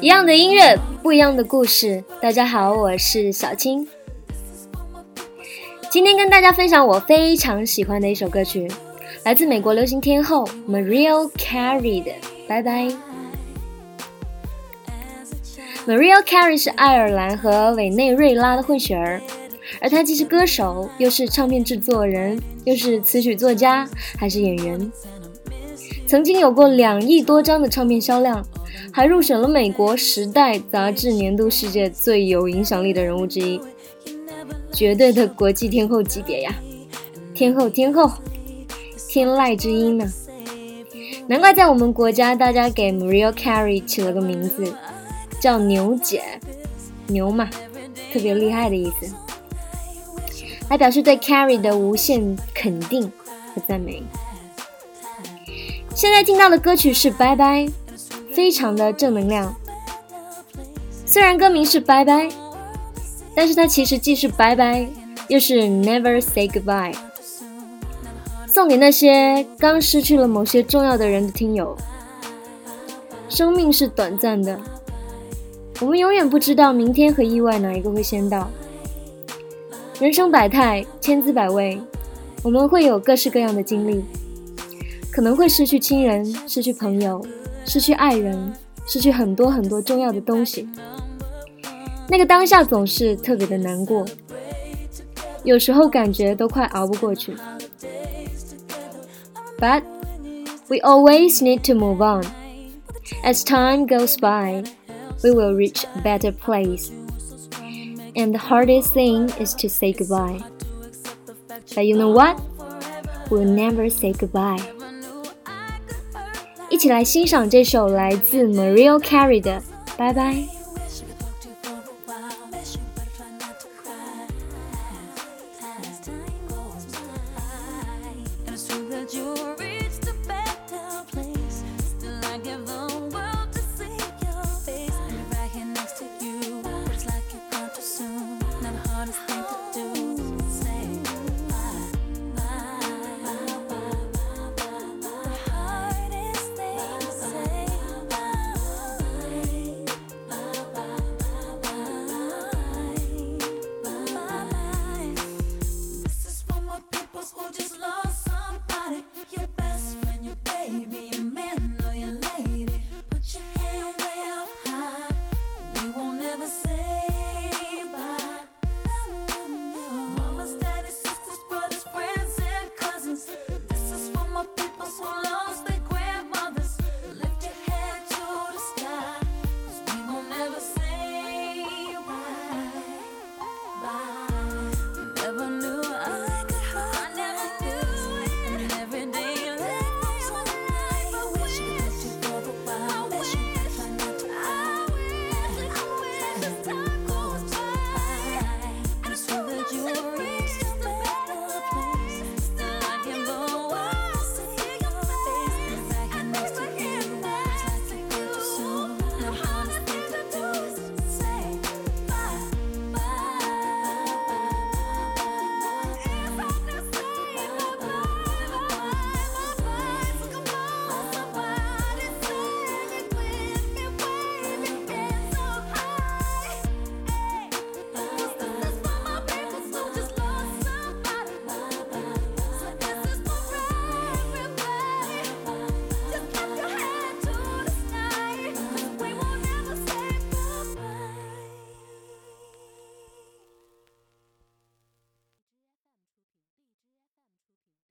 一样的音乐，不一样的故事。大家好，我是小青。今天跟大家分享我非常喜欢的一首歌曲，来自美国流行天后 Mariah Carey 的《拜拜》。Mariah Carey 是爱尔兰和委内瑞拉的混血儿，而她既是歌手，又是唱片制作人，又是词曲作家，还是演员。曾经有过两亿多张的唱片销量，还入选了美国《时代》杂志年度世界最有影响力的人物之一，绝对的国际天后级别呀！天后，天后，天籁之音呢？难怪在我们国家，大家给 Mariah Carey 起了个名字。叫牛姐，牛嘛，特别厉害的意思，来表示对 Carrie 的无限肯定和赞美。现在听到的歌曲是《拜拜》，非常的正能量。虽然歌名是《拜拜》，但是它其实既是拜拜，又是 Never Say Goodbye，送给那些刚失去了某些重要的人的听友。生命是短暂的。我们永远不知道明天和意外哪一个会先到。人生百态，千滋百味，我们会有各式各样的经历，可能会失去亲人，失去朋友，失去爱人，失去很多很多重要的东西。那个当下总是特别的难过，有时候感觉都快熬不过去。But we always need to move on as time goes by. we will reach a better place. And the hardest thing is to say goodbye. But you know what? We'll never say goodbye. 一起来欣赏这首来自 Mariah Carey 的《拜拜》。